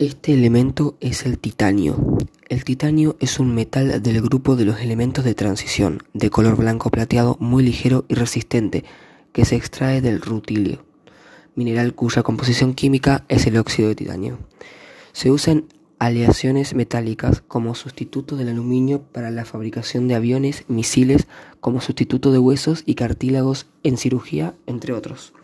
Este elemento es el titanio. El titanio es un metal del grupo de los elementos de transición, de color blanco plateado muy ligero y resistente, que se extrae del rutilio, mineral cuya composición química es el óxido de titanio. Se usan aleaciones metálicas como sustituto del aluminio para la fabricación de aviones, misiles, como sustituto de huesos y cartílagos en cirugía, entre otros.